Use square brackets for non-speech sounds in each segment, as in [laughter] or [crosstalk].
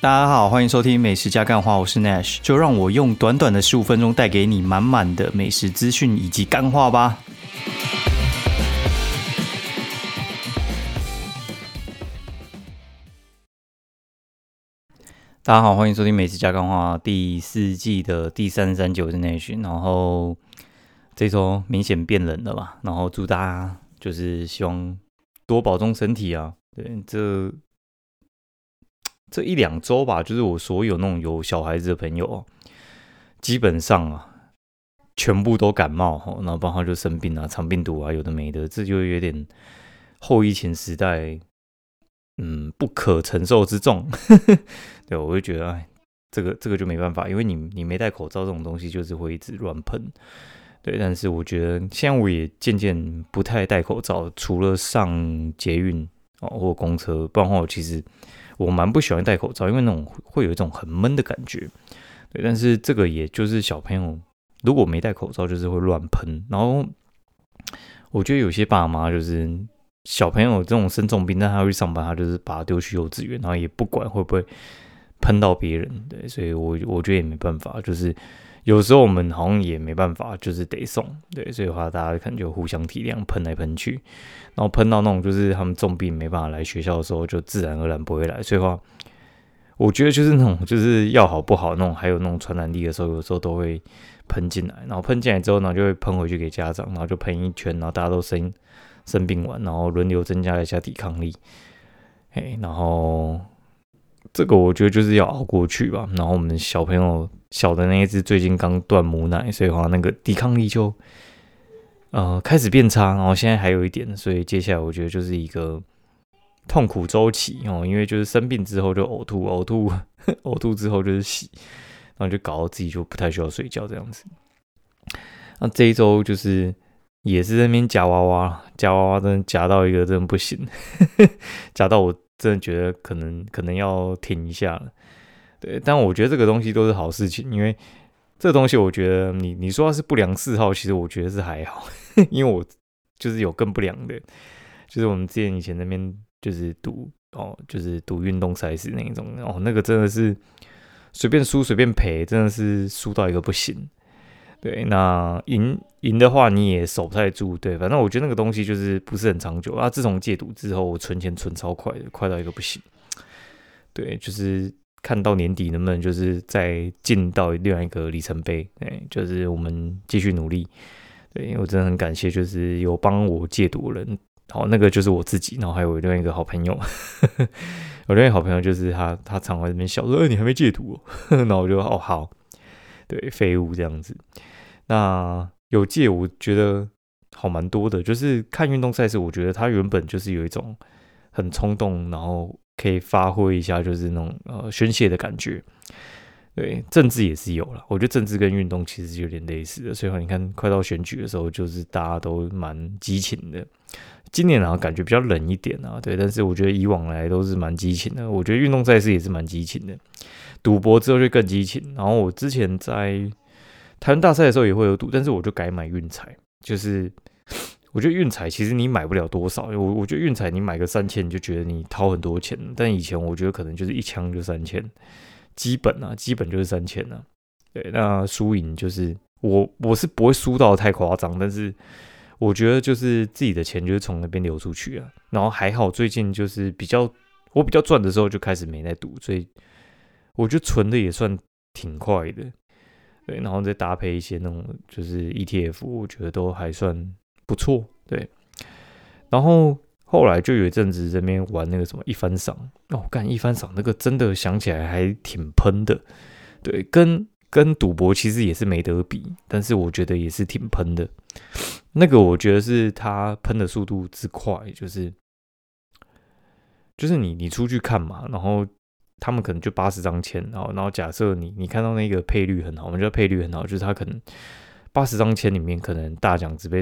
大家好，欢迎收听美食加干话，我是 Nash，就让我用短短的十五分钟带给你满满的美食资讯以及干话吧。大家好，欢迎收听美食加干话第四季的第三十三集，我是 Nash。然后这周明显变冷了吧？然后祝大家就是希望多保重身体啊。对，这这一两周吧，就是我所有那种有小孩子的朋友，基本上啊，全部都感冒哈，然后包括就生病啊，肠病毒啊，有的没的，这就有点后疫情时代。嗯，不可承受之重，[laughs] 对，我就觉得，哎，这个这个就没办法，因为你你没戴口罩，这种东西就是会一直乱喷，对。但是我觉得现在我也渐渐不太戴口罩，除了上捷运哦或公车，不然的话，其实我蛮不喜欢戴口罩，因为那种会有一种很闷的感觉，对。但是这个也就是小朋友如果没戴口罩，就是会乱喷，然后我觉得有些爸妈就是。小朋友这种生重病，但他要去上班，他就是把他丢去幼稚园，然后也不管会不会喷到别人，对，所以我我觉得也没办法，就是有时候我们好像也没办法，就是得送，对，所以的话大家可能就互相体谅，喷来喷去，然后喷到那种就是他们重病没办法来学校的时候，就自然而然不会来，所以话我觉得就是那种就是要好不好那种，还有那种传染力的时候，有时候都会喷进来，然后喷进来之后呢，就会喷回去给家长，然后就喷一圈，然后大家都生。生病完，然后轮流增加一下抵抗力，哎，然后这个我觉得就是要熬过去吧。然后我们小朋友小的那一只最近刚断母奶，所以话那个抵抗力就呃开始变差，然后现在还有一点，所以接下来我觉得就是一个痛苦周期哦，因为就是生病之后就呕吐，呕吐，[laughs] 呕吐之后就是洗，然后就搞到自己就不太需要睡觉这样子。那这一周就是。也是那边夹娃娃，夹娃娃真的夹到一个真的不行，[laughs] 夹到我真的觉得可能可能要停一下了。对，但我觉得这个东西都是好事情，因为这东西我觉得你你说它是不良嗜好，其实我觉得是还好，[laughs] 因为我就是有更不良的，就是我们之前以前那边就是赌哦，就是赌运动赛事那一种哦，那个真的是随便输随便赔，真的是输到一个不行。对，那赢赢的话你也守不太住，对，反正我觉得那个东西就是不是很长久啊。自从戒赌之后，我存钱存超快的，快到一个不行。对，就是看到年底能不能就是再进到另外一个里程碑，哎，就是我们继续努力。对，因为我真的很感谢，就是有帮我戒毒的人，好，那个就是我自己，然后还有另外一个好朋友，[laughs] 我另外好朋友就是他，他常在那边笑说：“哎，你还没戒赌？” [laughs] 然后我就哦好。对，废物这样子。那有戒，我觉得好蛮多的。就是看运动赛事，我觉得他原本就是有一种很冲动，然后可以发挥一下，就是那种呃宣泄的感觉。对，政治也是有了。我觉得政治跟运动其实有点类似的。所以，你看快到选举的时候，就是大家都蛮激情的。今年啊，感觉比较冷一点啊。对，但是我觉得以往来都是蛮激情的。我觉得运动赛事也是蛮激情的。赌博之后就更激情，然后我之前在台湾大赛的时候也会有赌，但是我就改买运彩，就是我觉得运彩其实你买不了多少，我我觉得运彩你买个三千你就觉得你掏很多钱，但以前我觉得可能就是一枪就三千，基本啊，基本就是三千啊，对，那输赢就是我我是不会输到太夸张，但是我觉得就是自己的钱就是从那边流出去啊，然后还好最近就是比较我比较赚的时候就开始没在赌，所以。我觉得存的也算挺快的，对，然后再搭配一些那种就是 ETF，我觉得都还算不错，对。然后后来就有一阵子这边玩那个什么一番赏，哦，干一番赏那个真的想起来还挺喷的，对，跟跟赌博其实也是没得比，但是我觉得也是挺喷的。那个我觉得是它喷的速度之快，就是就是你你出去看嘛，然后。他们可能就八十张签，然后，然后假设你你看到那个配率很好，我们觉得配率很好，就是他可能八十张签里面可能大奖只被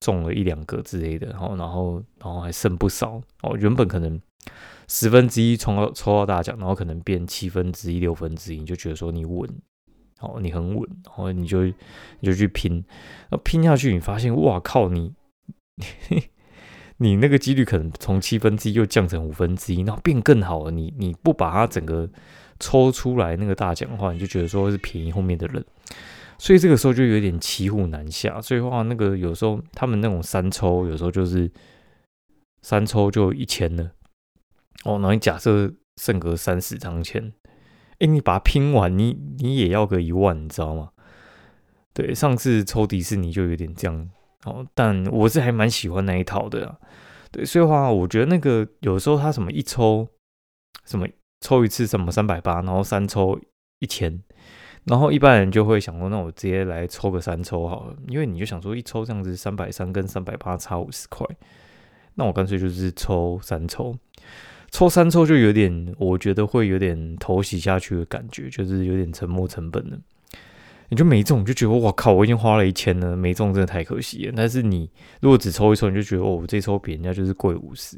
中了一两个之类的，然后，然后，然后还剩不少哦。原本可能十分之一抽到抽到大奖，然后可能变七分之一、六分之一，你就觉得说你稳，哦，你很稳，然后你就你就去拼，那拼下去，你发现哇靠，你 [laughs] 你那个几率可能从七分之一又降成五分之一，然后变更好了。你你不把它整个抽出来那个大奖的话，你就觉得说是便宜后面的人，所以这个时候就有点骑虎难下。所以话那个有时候他们那种三抽，有时候就是三抽就一千了。哦，那你假设剩个三十张钱，哎，你把它拼完，你你也要个一万，你知道吗？对，上次抽迪士尼就有点这样。哦，但我是还蛮喜欢那一套的，对，所以话我觉得那个有时候他什么一抽，什么抽一次什么三百八，然后三抽一千，然后一般人就会想说，那我直接来抽个三抽好了，因为你就想说一抽这样子三百三跟三百八差五十块，那我干脆就是抽三抽，抽三抽就有点，我觉得会有点头洗下去的感觉，就是有点沉没成本了。你就没中，就觉得我靠，我已经花了一千了，没中真的太可惜了。但是你如果只抽一抽，你就觉得哦，我这抽比人家就是贵五十，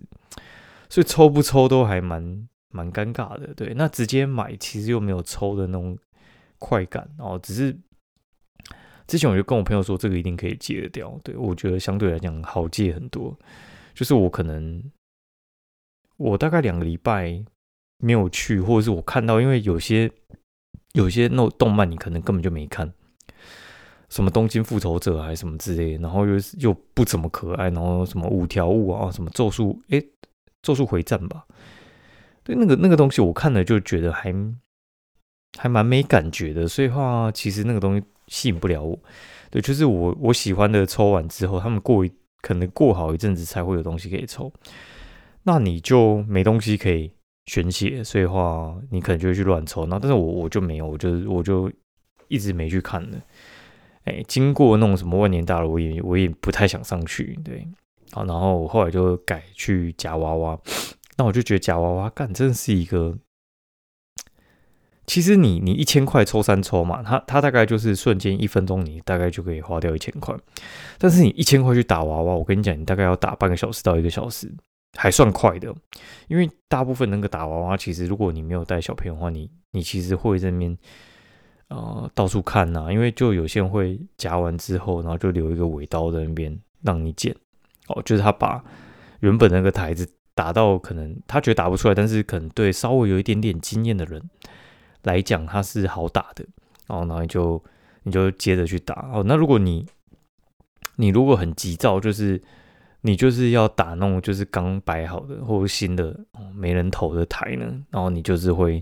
所以抽不抽都还蛮蛮尴尬的。对，那直接买其实又没有抽的那种快感哦。只是之前我就跟我朋友说，这个一定可以戒掉。对我觉得相对来讲好戒很多。就是我可能我大概两个礼拜没有去，或者是我看到，因为有些。有些那动漫你可能根本就没看，什么《东京复仇者》还是什么之类，然后又又不怎么可爱，然后什么五条悟啊，什么咒术，诶，咒术回战吧，对，那个那个东西我看了就觉得还还蛮没感觉的，所以话其实那个东西吸引不了我。对，就是我我喜欢的抽完之后，他们过一可能过好一阵子才会有东西可以抽，那你就没东西可以。选写，所以话你可能就会去乱抽，那但是我我就没有，我就我就一直没去看了。哎，经过那种什么万年大楼，我也我也不太想上去，对，好，然后我后来就改去夹娃娃，[sniffs] 那我就觉得夹娃娃干真的是一个，其实你你一千块抽三抽嘛，它它大概就是瞬间一分钟，你大概就可以花掉一千块，但是你一千块去打娃娃，我跟你讲，你大概要打半个小时到一个小时。还算快的，因为大部分那个打娃娃，其实如果你没有带小朋友的话，你你其实会在那边呃到处看呐，因为就有些人会夹完之后，然后就留一个尾刀在那边让你剪哦，就是他把原本那个台子打到可能他觉得打不出来，但是可能对稍微有一点点经验的人来讲，它是好打的哦，然后你就你就接着去打哦。那如果你你如果很急躁，就是。你就是要打那种就是刚摆好的或者新的没人投的台呢，然后你就是会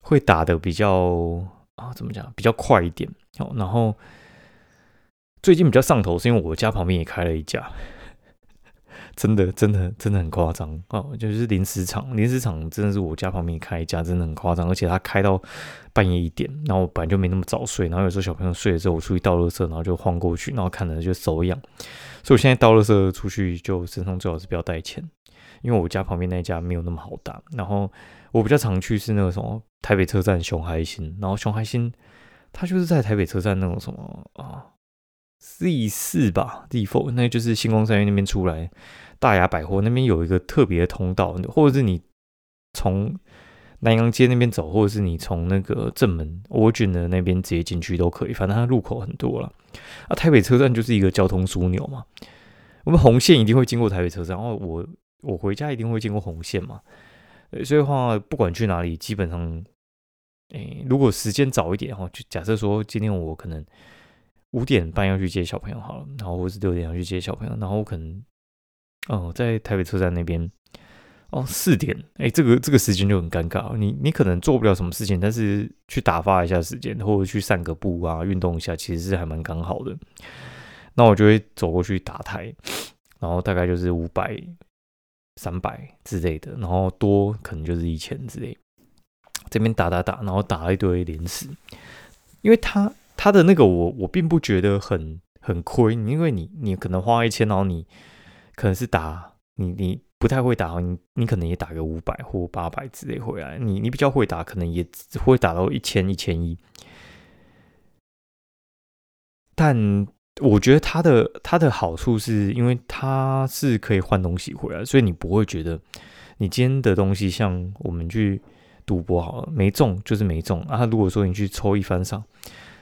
会打的比较啊怎么讲比较快一点哦，然后最近比较上头是因为我家旁边也开了一家，真的真的真的很夸张哦，就是临时场临时场真的是我家旁边开一家真的很夸张，而且他开到半夜一点，然后我本来就没那么早睡，然后有时候小朋友睡了之后我出去倒垃圾，然后就晃过去，然后看着就手痒。所以我现在倒了车出去，就身上最好是不要带钱，因为我家旁边那一家没有那么好打。然后我比较常去是那个什么台北车站熊海星，然后熊海星他就是在台北车站那种什么啊 C 四吧 D four，那就是星光三月那边出来大雅百货那边有一个特别的通道，或者是你从。南洋街那边走，或者是你从那个正门 Origin 的那边直接进去都可以，反正它路口很多了。啊，台北车站就是一个交通枢纽嘛，我们红线一定会经过台北车站，然后我我回家一定会经过红线嘛。所以话不管去哪里，基本上，诶，如果时间早一点哈，就假设说今天我可能五点半要去接小朋友好了，然后或是六点要去接小朋友，然后我可能哦在台北车站那边。哦，四点，哎，这个这个时间就很尴尬。你你可能做不了什么事情，但是去打发一下时间，或者去散个步啊，运动一下，其实是还蛮刚好的。那我就会走过去打台，然后大概就是五百、三百之类的，然后多可能就是一千之类。这边打打打，然后打了一堆连死，因为他他的那个我我并不觉得很很亏，因为你你可能花一千，然后你可能是打你你。不太会打，你你可能也打个五百或八百之类回来。你你比较会打，可能也会打到一千一千一。但我觉得它的它的好处是因为它是可以换东西回来，所以你不会觉得你今天的东西像我们去赌博好了没中就是没中啊。如果说你去抽一番上，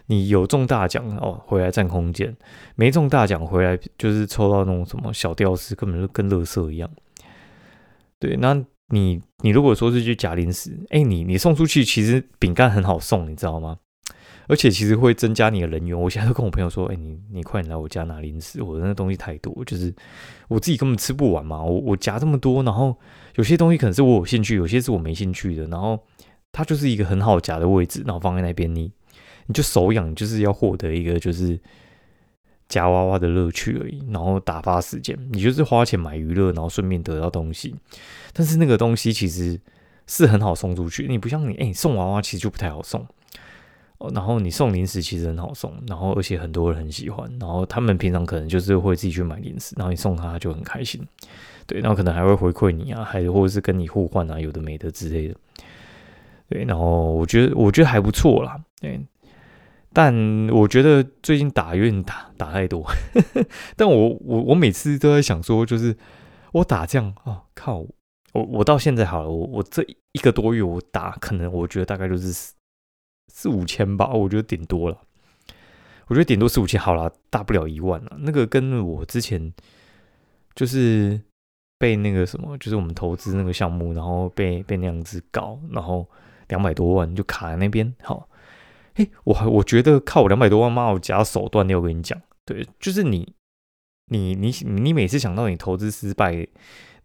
你有中大奖哦，回来占空间；没中大奖回来就是抽到那种什么小吊饰，根本就跟乐色一样。对，那你你如果说是去夹零食，哎，你你送出去，其实饼干很好送，你知道吗？而且其实会增加你的人员。我现在都跟我朋友说，哎，你你快点来我家拿零食，我的那东西太多，就是我自己根本吃不完嘛。我我夹这么多，然后有些东西可能是我有兴趣，有些是我没兴趣的，然后它就是一个很好夹的位置，然后放在那边，你你就手痒，就是要获得一个就是夹娃娃的乐趣而已，然后打发时间，你就是花钱买娱乐，然后顺便得到东西。但是那个东西其实是很好送出去，你不像你哎送娃娃其实就不太好送。然后你送零食其实很好送，然后而且很多人很喜欢，然后他们平常可能就是会自己去买零食，然后你送他就很开心，对，然后可能还会回馈你啊，还或者是跟你互换啊，有的没的之类的，对，然后我觉得我觉得还不错啦，对，但我觉得最近打有点打打太多，[laughs] 但我我我每次都在想说，就是我打这样啊，靠，我我到现在好了，我我这一个多月我打，可能我觉得大概就是。四五千吧，我觉得顶多了。我觉得顶多四五千好了，大不了一万了。那个跟我之前就是被那个什么，就是我们投资那个项目，然后被被那样子搞，然后两百多万就卡在那边。好，嘿，我我觉得靠我两百多万骂我假手段，我跟你讲，对，就是你你你你每次想到你投资失败。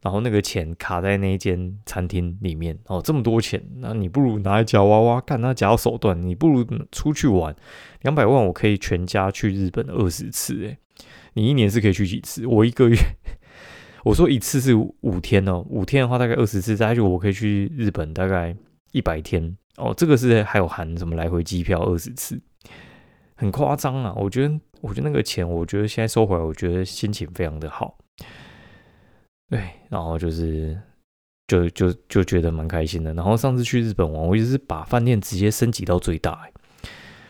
然后那个钱卡在那间餐厅里面哦，这么多钱，那你不如拿来夹娃娃，干那假手段，你不如出去玩，两百万我可以全家去日本二十次，诶，你一年是可以去几次？我一个月，我说一次是五天哦，五天的话大概二十次，再就我可以去日本大概一百天哦，这个是还有含什么来回机票二十次，很夸张啊！我觉得，我觉得那个钱，我觉得现在收回来，我觉得心情非常的好。对，然后就是，就就就觉得蛮开心的。然后上次去日本玩，我就是把饭店直接升级到最大，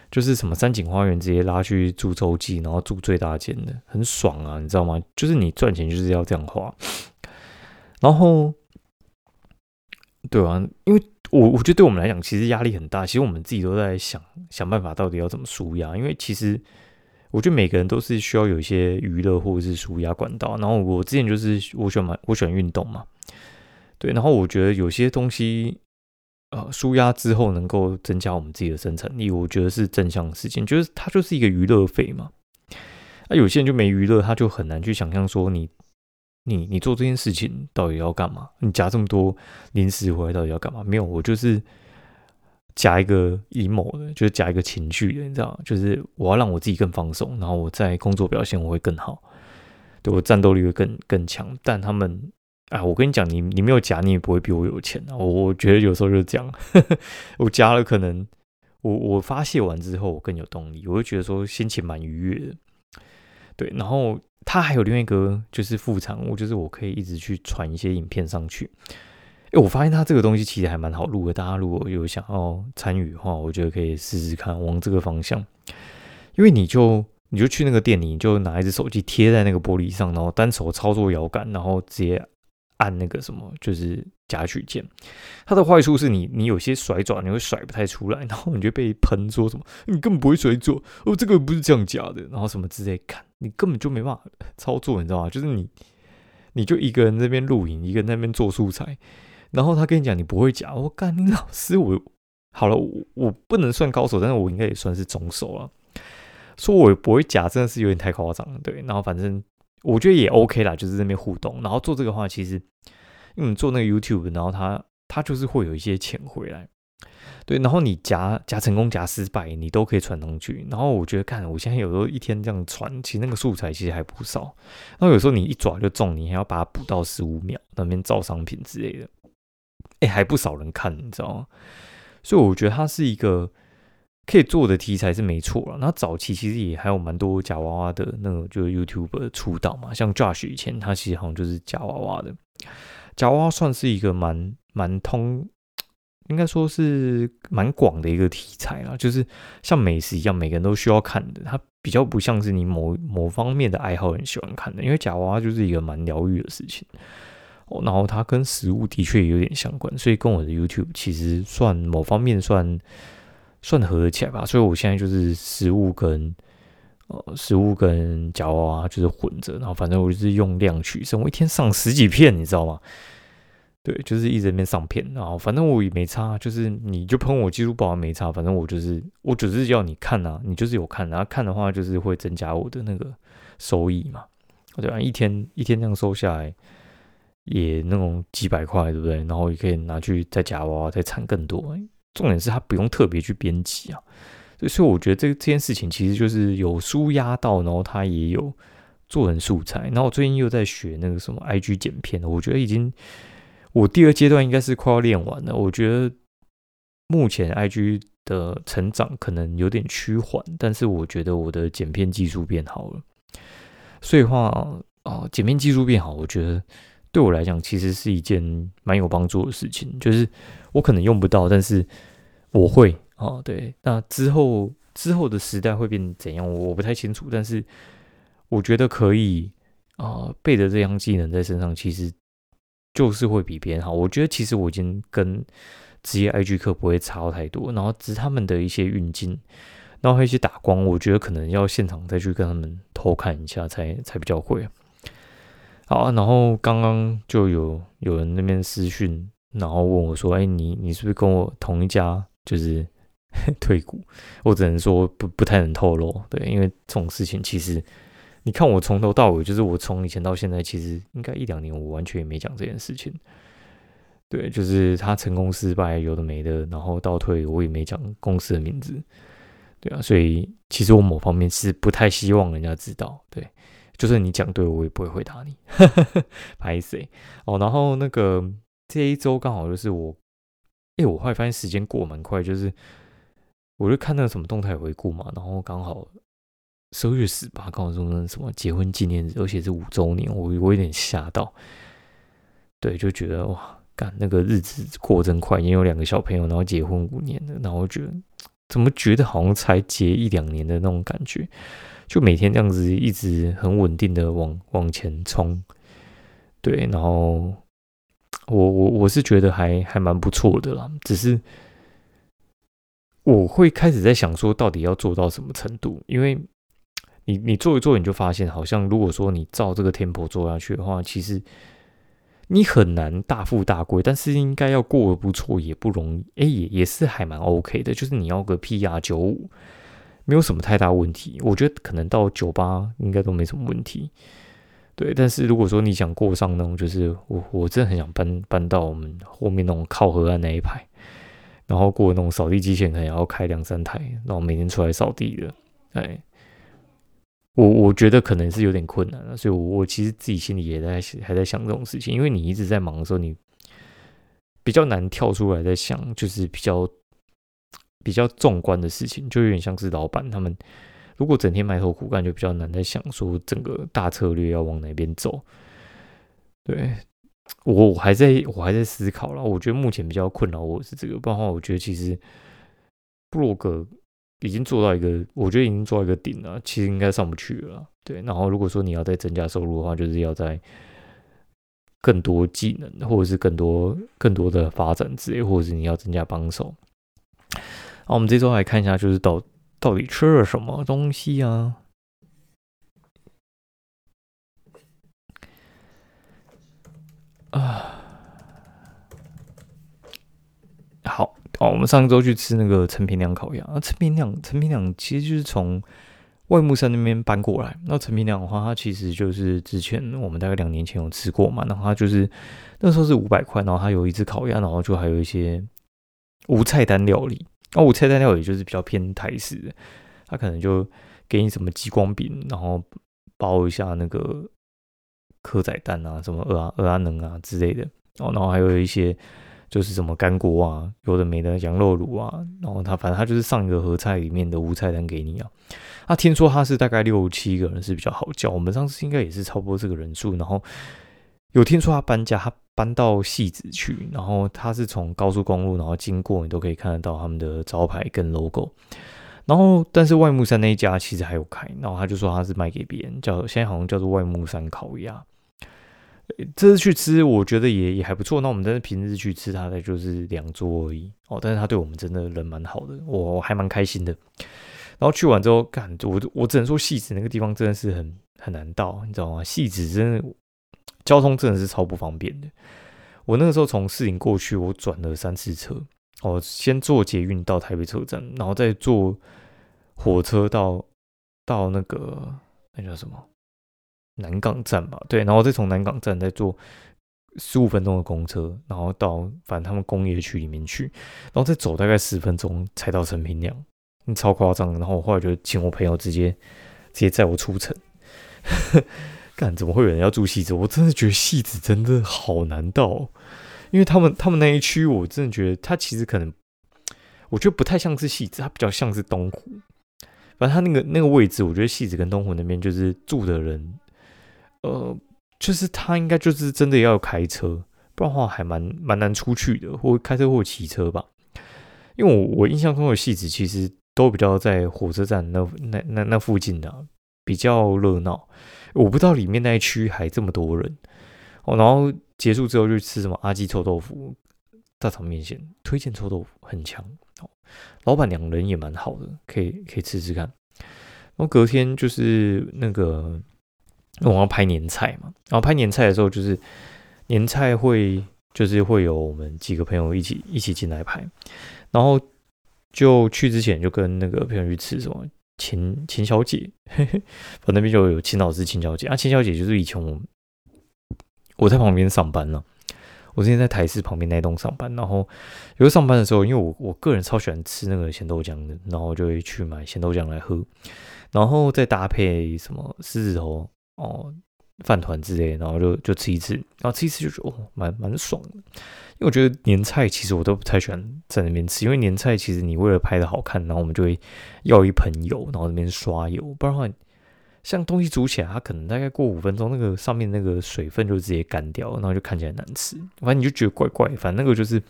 就是什么三井花园直接拉去住洲际，然后住最大间的，很爽啊，你知道吗？就是你赚钱就是要这样花。然后，对啊，因为我我觉得对我们来讲，其实压力很大。其实我们自己都在想想办法，到底要怎么舒压，因为其实。我觉得每个人都是需要有一些娱乐或者是舒压管道。然后我之前就是我喜欢我喜欢运动嘛，对。然后我觉得有些东西，呃，舒压之后能够增加我们自己的生产力，我觉得是正向的事情。就是它就是一个娱乐费嘛。那有些人就没娱乐，他就很难去想象说你你你做这件事情到底要干嘛？你夹这么多零食回来到底要干嘛？没有，我就是。夹一个 emo 的，就是夹一个情绪的，你知道就是我要让我自己更放松，然后我在工作表现我会更好，对我战斗力会更更强。但他们，哎，我跟你讲，你你没有夹，你也不会比我有钱啊。我我觉得有时候就是这样，[laughs] 我夹了，可能我我发泄完之后，我更有动力，我会觉得说心情蛮愉悦的。对，然后它还有另外一个就是副产物，就是我可以一直去传一些影片上去。哎，我发现它这个东西其实还蛮好录的。大家如果有想要参与的话，我觉得可以试试看往这个方向。因为你就你就去那个店里，你就拿一只手机贴在那个玻璃上，然后单手操作摇杆，然后直接按那个什么，就是夹取键。它的坏处是你你有些甩爪你会甩不太出来，然后你就被喷说什么你根本不会甩爪哦，这个不是这样夹的，然后什么之类，看你根本就没办法操作，你知道吗？就是你你就一个人那边录影，一个人那边做素材。然后他跟你讲你不会夹，我干你老师我好了，我我不能算高手，但是我应该也算是中手了。说我不会夹真的是有点太夸张了，对。然后反正我觉得也 OK 啦，就是那边互动。然后做这个话，其实因为做那个 YouTube，然后他他就是会有一些钱回来，对。然后你夹夹成功夹失败，你都可以传上去。然后我觉得看我现在有时候一天这样传，其实那个素材其实还不少。然后有时候你一爪就中，你还要把它补到十五秒，那边造商品之类的。哎，还不少人看，你知道吗？所以我觉得它是一个可以做的题材是没错了。那早期其实也还有蛮多假娃娃的那个，就是 YouTube 出道嘛，像 Josh 以前他其实好像就是假娃娃的。假娃娃算是一个蛮蛮通，应该说是蛮广的一个题材啦，就是像美食一样，每个人都需要看的。它比较不像是你某某方面的爱好很喜欢看的，因为假娃娃就是一个蛮疗愈的事情。然后它跟食物的确有点相关，所以跟我的 YouTube 其实算某方面算算合得起来吧。所以我现在就是食物跟呃食物跟夹娃娃就是混着，然后反正我就是用量取胜，我一天上十几片，你知道吗？对，就是一直那边上片，然后反正我也没差，就是你就喷我技术不好没差，反正我就是我只是要你看啊，你就是有看，然后看的话就是会增加我的那个收益嘛，对吧？一天一天这样收下来，也那种几百块，对不对？然后也可以拿去再夹娃娃，再产更多。重点是它不用特别去编辑啊，所以我觉得这这件事情其实就是有书压到，然后它也有做成素材。然后我最近又在学那个什么 IG 剪片我觉得已经。我第二阶段应该是快要练完了。我觉得目前 IG 的成长可能有点趋缓，但是我觉得我的剪片技术变好了。所以话啊，剪片技术变好，我觉得对我来讲其实是一件蛮有帮助的事情。就是我可能用不到，但是我会啊。对，那之后之后的时代会变怎样，我不太清楚。但是我觉得可以啊，背着这样技能在身上，其实。就是会比别人好，我觉得其实我已经跟职业 IG 课不会差太多，然后只是他们的一些运镜，然后一些打光，我觉得可能要现场再去跟他们偷看一下才才比较会。好，然后刚刚就有有人那边私讯，然后问我说：“哎，你你是不是跟我同一家？就是 [laughs] 退股？”我只能说不不太能透露，对，因为这种事情其实。你看我从头到尾，就是我从以前到现在，其实应该一两年，我完全也没讲这件事情。对，就是他成功失败有的没的，然后倒退我也没讲公司的名字。对啊，所以其实我某方面是不太希望人家知道。对，就算你讲对，我也不会回答你。[laughs] 拍谁？哦，然后那个这一周刚好就是我，哎，我后来发现时间过蛮快，就是我就看那个什么动态回顾嘛，然后刚好。十月十八，刚好说那什么结婚纪念日，而且是五周年，我我有点吓到。对，就觉得哇，干那个日子过真快，也有两个小朋友，然后结婚五年了，然后觉得怎么觉得好像才结一两年的那种感觉，就每天这样子一直很稳定的往往前冲。对，然后我我我是觉得还还蛮不错的啦，只是我会开始在想说，到底要做到什么程度，因为。你你做一做，你就发现好像如果说你照这个 tempo 做下去的话，其实你很难大富大贵，但是应该要过得不错也不容易。哎，也也是还蛮 OK 的，就是你要个 PR 九五，没有什么太大问题。我觉得可能到九八应该都没什么问题。对，但是如果说你想过上那种，就是我我真的很想搬搬到我们后面那种靠河岸那一排，然后过那种扫地机器人可能要开两三台，然后每天出来扫地的，哎。我我觉得可能是有点困难了，所以，我我其实自己心里也在还在想这种事情，因为你一直在忙的时候，你比较难跳出来在想，就是比较比较纵观的事情，就有点像是老板他们如果整天埋头苦干，就比较难在想说整个大策略要往哪边走。对我我还在我还在思考了，我觉得目前比较困扰我是这个，不然的话，我觉得其实布洛格。已经做到一个，我觉得已经做到一个顶了，其实应该上不去了。对，然后如果说你要再增加收入的话，就是要在更多技能，或者是更多更多的发展之类，或者是你要增加帮手。好，我们这周来看一下，就是到到底吃了什么东西啊？啊，好。哦，我们上周去吃那个陈平亮烤鸭啊，陈平亮，陈平亮其实就是从外木山那边搬过来。那陈平亮的话，他其实就是之前我们大概两年前有吃过嘛，然后他就是那时候是五百块，然后他有一只烤鸭，然后就还有一些无菜单料理。那无菜单料理就是比较偏台式的，他可能就给你什么激光饼，然后包一下那个蚵仔蛋啊，什么鹅啊鹅啊能啊之类的，哦，然后还有一些。就是什么干锅啊，有的没的羊肉卤啊，然后他反正他就是上一个合菜里面的无菜单给你啊。他听说他是大概六七个人是比较好叫，我们上次应该也是差不多这个人数。然后有听说他搬家，他搬到戏子去，然后他是从高速公路，然后经过你都可以看得到他们的招牌跟 logo。然后但是外木山那一家其实还有开，然后他就说他是卖给别人，叫现在好像叫做外木山烤鸭。这次去吃，我觉得也也还不错。那我们但是平日去吃，它的就是两桌而已哦。但是他对我们真的人蛮好的，我还蛮开心的。然后去完之后，干我我只能说，戏子那个地方真的是很很难到，你知道吗？戏子真的交通真的是超不方便的。我那个时候从四营过去，我转了三次车哦，先坐捷运到台北车站，然后再坐火车到到那个那叫什么？南港站吧，对，然后再从南港站再坐十五分钟的公车，然后到反正他们工业区里面去，然后再走大概十分钟才到陈平亮，超夸张。然后我后来就请我朋友直接直接载我出城，干怎么会有人要住戏子？我真的觉得戏子真的好难到，因为他们他们那一区，我真的觉得他其实可能，我觉得不太像是戏子，它比较像是东湖。反正他那个那个位置，我觉得戏子跟东湖那边就是住的人。呃，就是他应该就是真的要开车，不然的话还蛮蛮难出去的，或开车或骑车吧。因为我我印象中的戏子其实都比较在火车站那那那那附近的，比较热闹。我不知道里面那一区还这么多人哦。然后结束之后就吃什么阿记臭豆腐、大肠面线，推荐臭豆腐很强哦。老板娘人也蛮好的，可以可以吃吃看。然后隔天就是那个。我要拍年菜嘛，然后拍年菜的时候，就是年菜会就是会有我们几个朋友一起一起进来拍，然后就去之前就跟那个朋友去吃什么秦秦小姐，嘿嘿我那边就有秦老师秦小姐啊，秦小姐就是以前我我在旁边上班了，我之前在台式旁边那栋上班，然后有时候上班的时候，因为我我个人超喜欢吃那个咸豆浆的，然后就会去买咸豆浆来喝，然后再搭配什么狮子头。哦，饭团之类，然后就就吃一次，然后吃一次就觉得哦，蛮蛮爽的。因为我觉得年菜其实我都不太喜欢在那边吃，因为年菜其实你为了拍的好看，然后我们就会要一盆油，然后那边刷油，不然的话，像东西煮起来，它可能大概过五分钟，那个上面那个水分就直接干掉，然后就看起来难吃。反正你就觉得怪怪，反正那个就是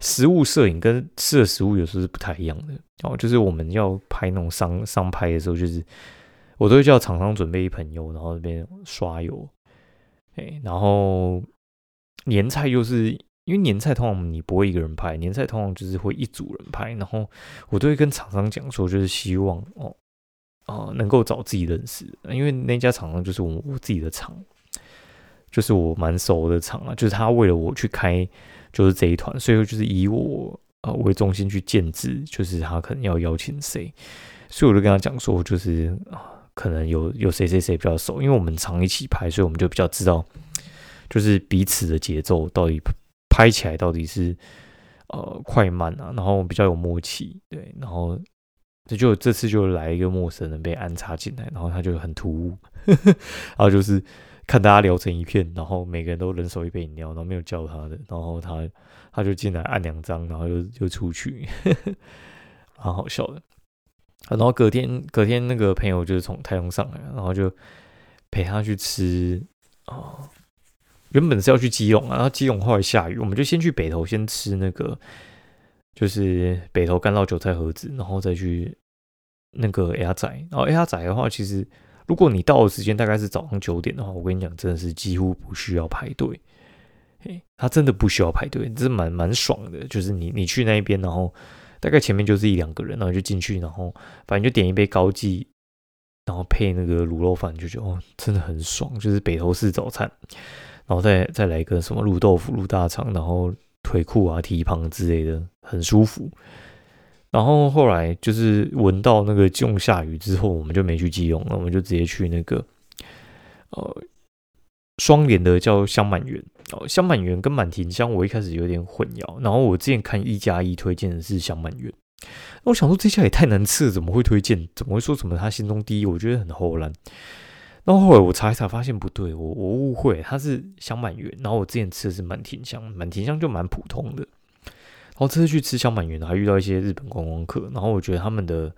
食物摄影跟吃的食物有时候是不太一样的。哦，就是我们要拍那种商商拍的时候，就是。我都会叫厂商准备一盆油，然后那边刷油，哎，然后年菜又是因为年菜通常你不会一个人拍，年菜通常就是会一组人拍，然后我都会跟厂商讲说，就是希望哦，啊，能够找自己认识，因为那家厂商就是我我自己的厂，就是我蛮熟的厂啊，就是他为了我去开就是这一团，所以就是以我啊为中心去建制，就是他可能要邀请谁，所以我就跟他讲说，就是啊。可能有有谁谁谁比较熟，因为我们常一起拍，所以我们就比较知道，就是彼此的节奏到底拍起来到底是呃快慢啊，然后比较有默契，对，然后这就这次就来一个陌生人被安插进来，然后他就很突兀，[laughs] 然后就是看大家聊成一片，然后每个人都人手一杯饮料，然后没有叫他的，然后他他就进来按两张，然后又又出去，[laughs] 蛮好笑的。然后隔天，隔天那个朋友就是从台中上来，然后就陪他去吃啊。原本是要去基隆啊，然后基隆后来下雨，我们就先去北投先吃那个，就是北投干酪韭菜盒子，然后再去那个 A 仔。然后 A 仔的话，其实如果你到的时间大概是早上九点的话，我跟你讲，真的是几乎不需要排队。嘿，他真的不需要排队，这蛮蛮爽的。就是你你去那一边，然后。大概前面就是一两个人，然后就进去，然后反正就点一杯高记，然后配那个卤肉饭，就觉得哦，真的很爽，就是北投式早餐，然后再再来一个什么卤豆腐、卤大肠，然后腿裤啊、蹄膀之类的，很舒服。然后后来就是闻到那个基隆下雨之后，我们就没去基隆了，我们就直接去那个呃双联的叫香满园。哦，香满园跟满庭香，我一开始有点混淆。然后我之前看一加一推荐的是香满园，我想说这家也太难吃了，怎么会推荐？怎么会说什么他心中第一？我觉得很后烂。然后后来我查一查，发现不对，我我误会，它是香满园。然后我之前吃的是满庭香，满庭香就蛮普通的。然后这次去吃香满园，还遇到一些日本观光客。然后我觉得他们的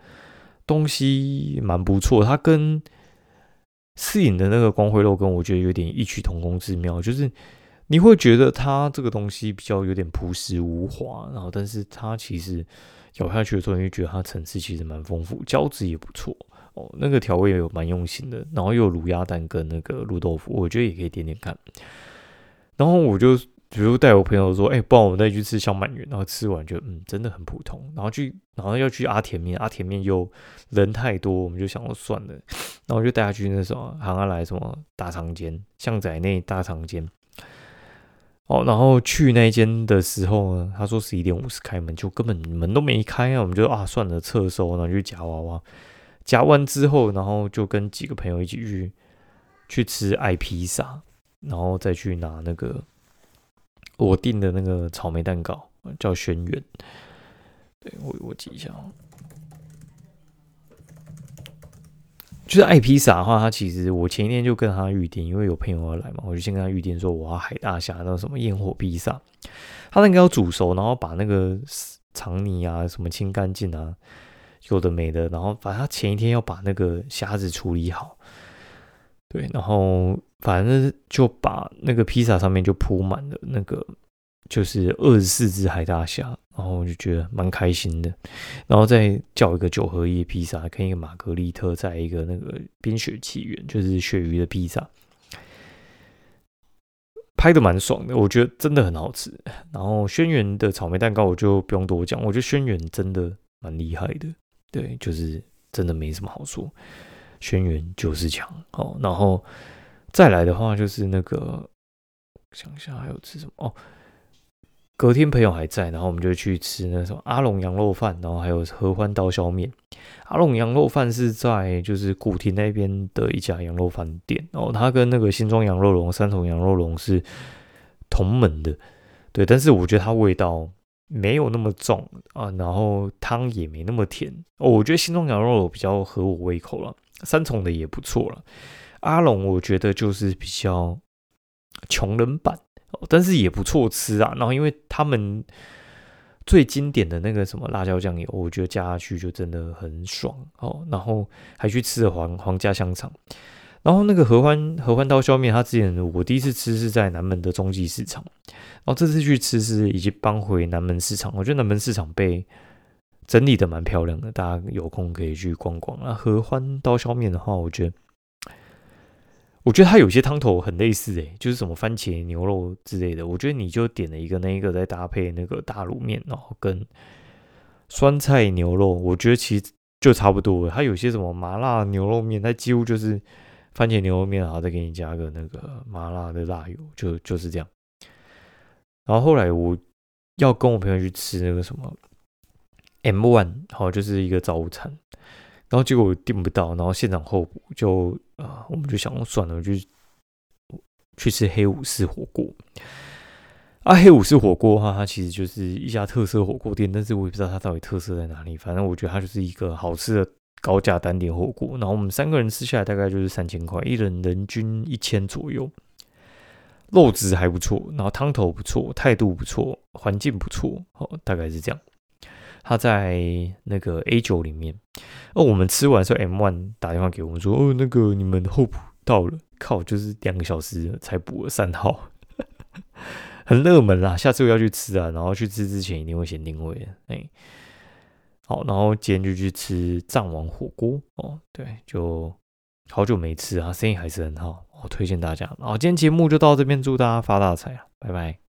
东西蛮不错，它跟四影的那个光辉肉羹，我觉得有点异曲同工之妙，就是。你会觉得它这个东西比较有点朴实无华，然后，但是它其实咬下去的时候，你会觉得它层次其实蛮丰富，胶质也不错哦，那个调味有蛮用心的，然后又有卤鸭蛋跟那个卤豆腐，我觉得也可以点点看。然后我就比如带我朋友说，哎，不然我们再去吃小满园，然后吃完就嗯，真的很普通。然后去，然后要去阿田面，阿田面又人太多，我们就想说算了。然后就带他去那什么，喊他来什么大长间，巷仔内大长间。哦，然后去那间的时候呢，他说十一点五十开门，就根本门都没开啊。我们就啊算了，撤收，然后就夹娃娃。夹完之后，然后就跟几个朋友一起去去吃爱披萨，然后再去拿那个我订的那个草莓蛋糕，叫轩辕。对我我记一下哦。就是爱披萨的话，他其实我前一天就跟他预定，因为有朋友要来嘛，我就先跟他预定说我要海大虾那什么焰火披萨，他那个要煮熟，然后把那个肠泥啊什么清干净啊，有的没的，然后反正他前一天要把那个虾子处理好，对，然后反正就把那个披萨上面就铺满了那个。就是二十四只海大虾，然后我就觉得蛮开心的，然后再叫一个九合一披萨，跟一个玛格丽特，再一个那个冰雪奇缘，就是鳕鱼的披萨，拍的蛮爽的，我觉得真的很好吃。然后轩辕的草莓蛋糕我就不用多讲，我觉得轩辕真的蛮厉害的，对，就是真的没什么好说，轩辕就是强哦。然后再来的话就是那个，想一下还有吃什么哦。隔天朋友还在，然后我们就去吃那什么阿龙羊肉饭，然后还有合欢刀削面。阿龙羊肉饭是在就是古亭那边的一家羊肉饭店，然后它跟那个新庄羊肉龙、三重羊肉龙是同门的，对。但是我觉得它味道没有那么重啊，然后汤也没那么甜哦。我觉得新庄羊肉比较合我胃口了，三重的也不错了。阿龙我觉得就是比较穷人版。但是也不错吃啊，然后因为他们最经典的那个什么辣椒酱油，我觉得加下去就真的很爽哦。然后还去吃了皇皇家香肠，然后那个合欢合欢刀削面，他之前我第一次吃是在南门的中继市场，然后这次去吃是已经搬回南门市场，我觉得南门市场被整理的蛮漂亮的，大家有空可以去逛逛啊。合欢刀削面的话，我觉得。我觉得它有些汤头很类似诶，就是什么番茄牛肉之类的。我觉得你就点了一个那一个，再搭配那个大卤面，然后跟酸菜牛肉，我觉得其实就差不多。它有些什么麻辣牛肉面，它几乎就是番茄牛肉面，然后再给你加个那个麻辣的辣油，就就是这样。然后后来我要跟我朋友去吃那个什么 M One，好，就是一个早午餐。然后结果我订不到，然后现场候补，就啊，我们就想算了，就去吃黑武士火锅。啊，黑武士火锅的话，它其实就是一家特色火锅店，但是我也不知道它到底特色在哪里。反正我觉得它就是一个好吃的高价单点火锅。然后我们三个人吃下来大概就是三千块，一人人均一千左右。肉质还不错，然后汤头不错，态度不错，环境不错，哦，大概是这样。他在那个 A 九里面，哦，我们吃完之后，M One 打电话给我们说，哦，那个你们候补到了，靠，就是两个小时才补了三号，[laughs] 很热门啦，下次我要去吃啊，然后去吃之前一定会先定位，哎，好，然后今天就去吃藏王火锅，哦，对，就好久没吃啊，生意还是很好，我推荐大家，然后今天节目就到这边，祝大家发大财啊，拜拜。